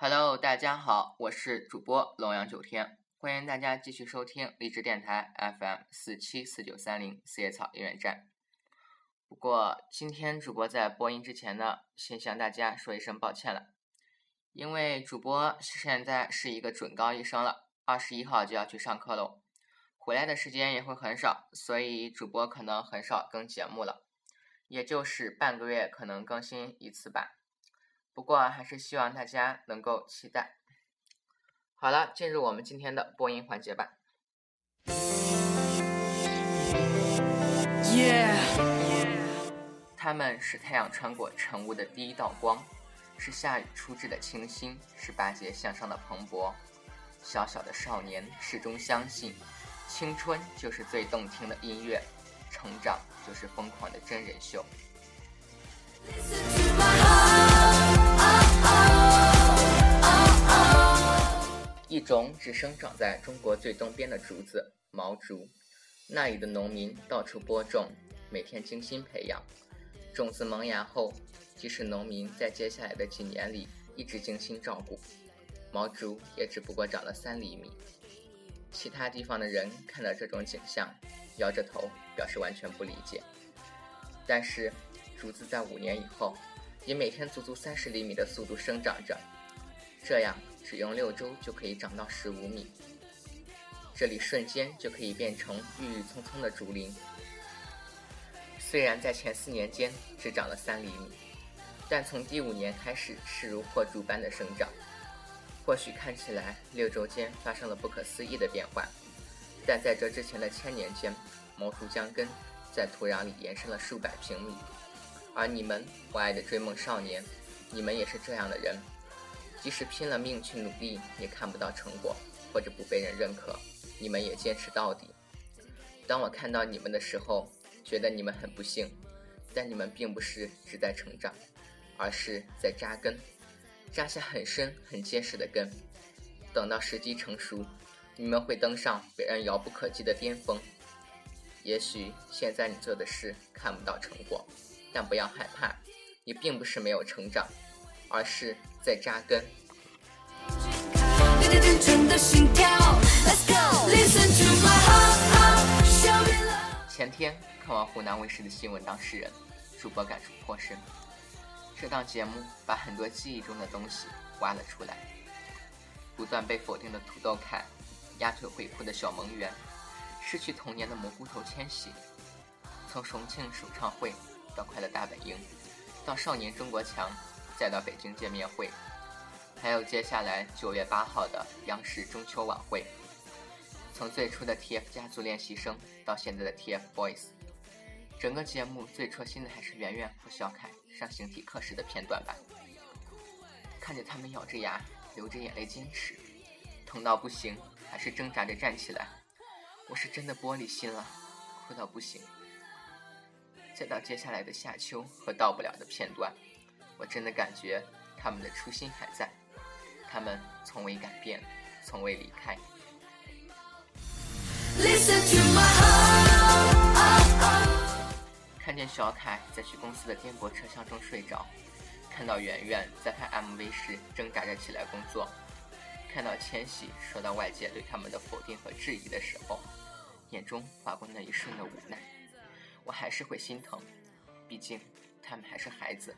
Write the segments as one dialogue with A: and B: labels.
A: Hello，大家好，我是主播龙阳九天，欢迎大家继续收听励志电台 FM 四七四九三零四叶草音乐站。不过今天主播在播音之前呢，先向大家说一声抱歉了，因为主播现在是一个准高一生了，二十一号就要去上课喽，回来的时间也会很少，所以主播可能很少更节目了。也就是半个月可能更新一次吧，不过还是希望大家能够期待。好了，进入我们今天的播音环节吧。他们是太阳穿过晨雾的第一道光，是夏雨初至的清新，是巴结向上的蓬勃。小小的少年始终相信，青春就是最动听的音乐。成长就是疯狂的真人秀。一种只生长在中国最东边的竹子——毛竹，那里的农民到处播种，每天精心培养。种子萌芽后，即使农民在接下来的几年里一直精心照顾，毛竹也只不过长了三厘米。其他地方的人看到这种景象，摇着头表示完全不理解。但是，竹子在五年以后，以每天足足三十厘米的速度生长着，这样只用六周就可以长到十五米。这里瞬间就可以变成郁郁葱葱的竹林。虽然在前四年间只长了三厘米，但从第五年开始势如破竹般的生长。或许看起来六周间发生了不可思议的变化，但在这之前的千年间，毛竹将根在土壤里延伸了数百平米。而你们，我爱的追梦少年，你们也是这样的人，即使拼了命去努力，也看不到成果，或者不被人认可，你们也坚持到底。当我看到你们的时候，觉得你们很不幸，但你们并不是只在成长，而是在扎根。扎下很深很结实的根，等到时机成熟，你们会登上别人遥不可及的巅峰。也许现在你做的事看不到成果，但不要害怕，你并不是没有成长，而是在扎根。前天看完湖南卫视的新闻当事人，主播感触颇深。这档节目把很多记忆中的东西挖了出来，不断被否定的土豆凯，压腿会哭的小萌媛，失去童年的蘑菇头千玺，从重庆首唱会到快乐大本营，到少年中国强，再到北京见面会，还有接下来九月八号的央视中秋晚会，从最初的 TF 家族练习生到现在的 TFBOYS。整个节目最戳心的还是圆圆和小凯上形体课时的片段吧。看着他们咬着牙、流着眼泪坚持，疼到不行还是挣扎着站起来，我是真的玻璃心了，哭到不行。再到接下来的夏秋和到不了的片段，我真的感觉他们的初心还在，他们从未改变，从未离开。Listen to heart. 看见小凯在去公司的颠簸车厢中睡着，看到圆圆在拍 MV 时挣扎着起来工作，看到千玺受到外界对他们的否定和质疑的时候，眼中划过那一瞬的无奈，我还是会心疼，毕竟他们还是孩子。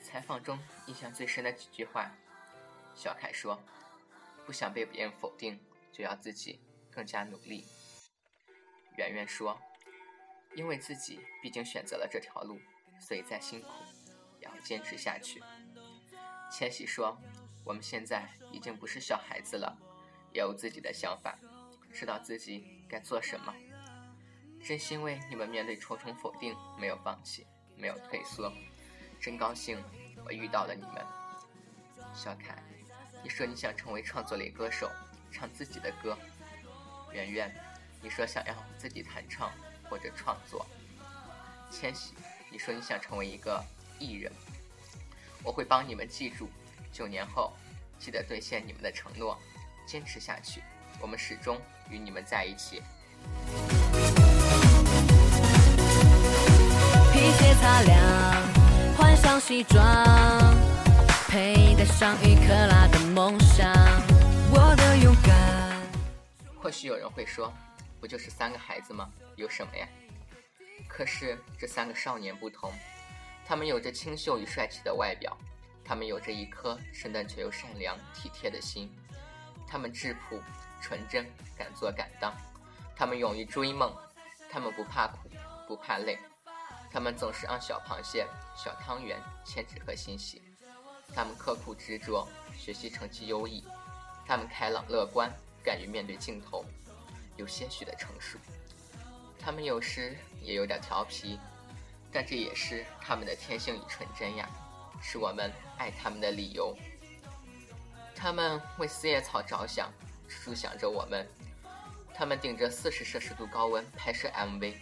A: 采访中印象最深的几句话，小凯说：“不想被别人否定，就要自己更加努力。”圆圆说。因为自己毕竟选择了这条路，所以再辛苦也要坚持下去。千玺说：“我们现在已经不是小孩子了，也有自己的想法，知道自己该做什么。真欣慰你们面对重重否定没有放弃，没有退缩。真高兴我遇到了你们。”小凯，你说你想成为创作类歌手，唱自己的歌。圆圆，你说想要自己弹唱。或者创作，千玺，你说你想成为一个艺人，我会帮你们记住。九年后，记得兑现你们的承诺，坚持下去，我们始终与你们在一起。
B: 皮鞋擦亮，西装，佩戴。
A: 上一克拉的梦想，我的勇敢。或许有人会说，不就是三个孩子吗？有什么呀？可是这三个少年不同，他们有着清秀与帅气的外表，他们有着一颗生但却又善良体贴的心，他们质朴纯真，敢做敢当，他们勇于追梦，他们不怕苦不怕累，他们总是让小螃蟹、小汤圆牵纸和欣喜。他们刻苦执着，学习成绩优异；他们开朗乐观，敢于面对镜头，有些许的成熟。他们有时也有点调皮，但这也是他们的天性与纯真呀，是我们爱他们的理由。他们为四叶草着想，处处想着我们；他们顶着四十摄氏度高温拍摄 MV，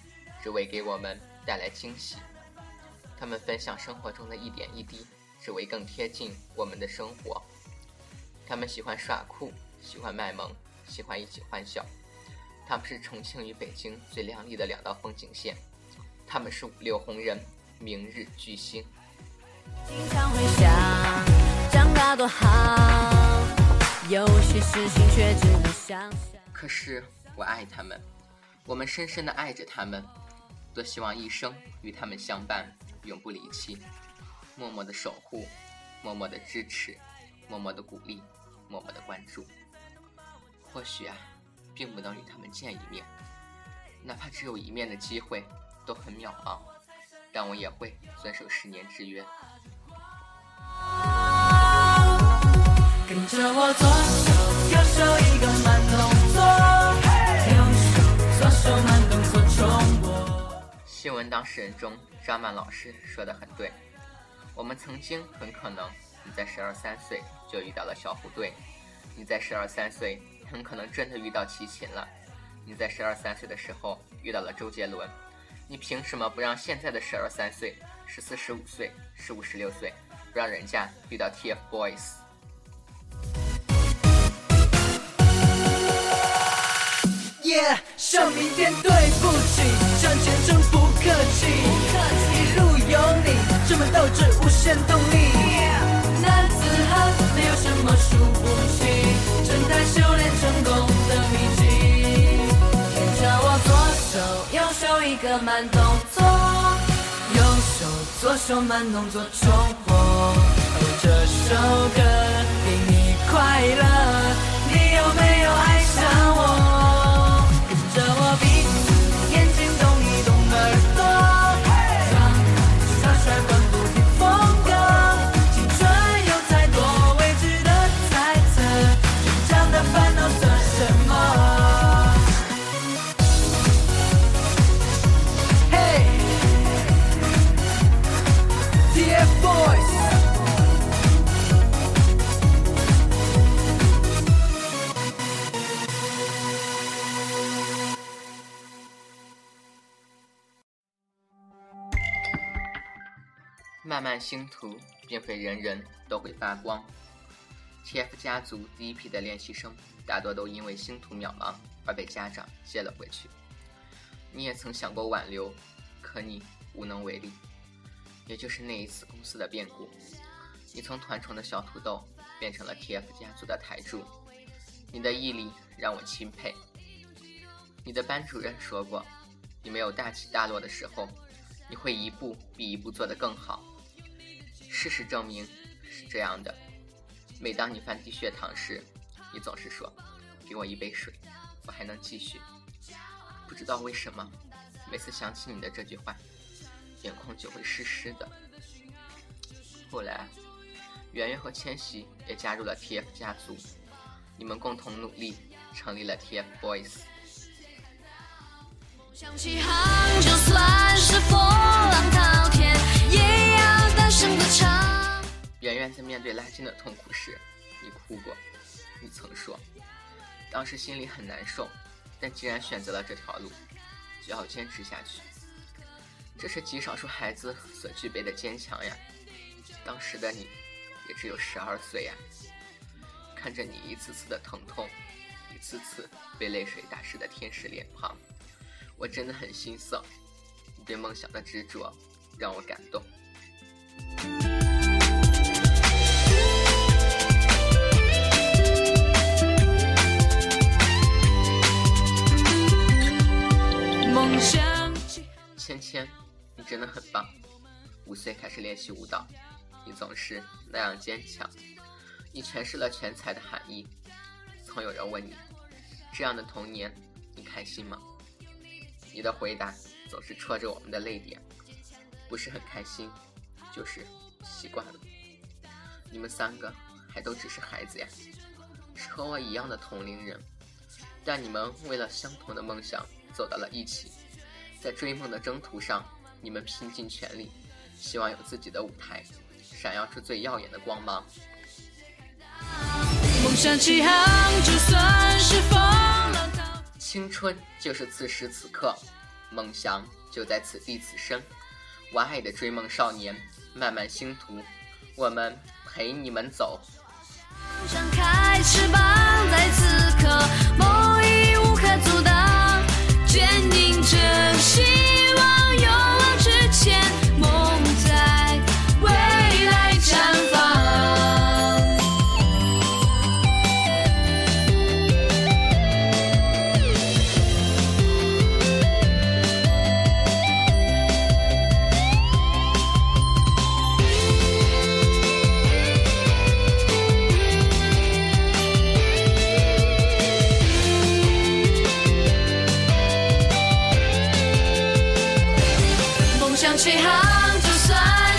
A: 只为给我们带来惊喜。他们分享生活中的一点一滴。只为更贴近我们的生活。他们喜欢耍酷，喜欢卖萌，喜欢一起欢笑。他们是重庆与北京最亮丽的两道风景线。他们是五六红人，明日巨星。经常会想，长大多好，有些事情却只能想象。可是我爱他们，我们深深的爱着他们，多希望一生与他们相伴，永不离弃。默默的守护，默默的支持，默默的鼓励，默默的关注。或许啊，并不能与他们见一面，哪怕只有一面的机会都很渺茫，但我也会遵守十年之约。跟着我左手右手一个慢动作，右手左手慢。新闻当事人中，张曼老师说的很对。我们曾经很可能，你在十二三岁就遇到了小虎队，你在十二三岁很可能真的遇到齐秦了，你在十二三岁的时候遇到了周杰伦，你凭什么不让现在的十二三岁、十四十五岁、十五十六岁，不让人家遇到 TFBOYS？耶，向明天对不起，向前真这，无限动力。男子汉没有什么输不起，正在修炼成功的秘籍。跟着我左手右手一个慢动作，右手左手慢动作重播。哦，这首歌星途，并非人人都会发光。TF 家族第一批的练习生，大多都因为星途渺茫而被家长接了回去。你也曾想过挽留，可你无能为力。也就是那一次公司的变故，你从团宠的小土豆变成了 TF 家族的台柱。你的毅力让我钦佩。你的班主任说过，你没有大起大落的时候，你会一步比一步做得更好。事实证明是这样的。每当你犯低血糖时，你总是说：“给我一杯水，我还能继续。”不知道为什么，每次想起你的这句话，眼眶就会湿湿的。后来，圆圆和千玺也加入了 TF 家族，你们共同努力，成立了 TFBOYS。就算是波圆圆在面对拉筋的痛苦时，你哭过。你曾说，当时心里很难受，但既然选择了这条路，就要坚持下去。这是极少数孩子所具备的坚强呀。当时的你，也只有十二岁呀。看着你一次次的疼痛，一次次被泪水打湿的天使脸庞。我真的很心塞，你对梦想的执着让我感动。梦想。芊芊，你真的很棒。五岁开始练习舞蹈，你总是那样坚强。你诠释了全才的含义。曾有人问你，这样的童年，你开心吗？你的回答总是戳着我们的泪点，不是很开心。就是习惯了。你们三个还都只是孩子呀，是和我一样的同龄人，但你们为了相同的梦想走到了一起，在追梦的征途上，你们拼尽全力，希望有自己的舞台，闪耀出最耀眼的光芒。梦想起航，就算是风。青春就是此时此刻，梦想就在此地此生。我爱的追梦少年，漫漫星途，我们陪你们走。张开翅膀，在此刻，梦已无可阻挡，坚定着希望。想起航就算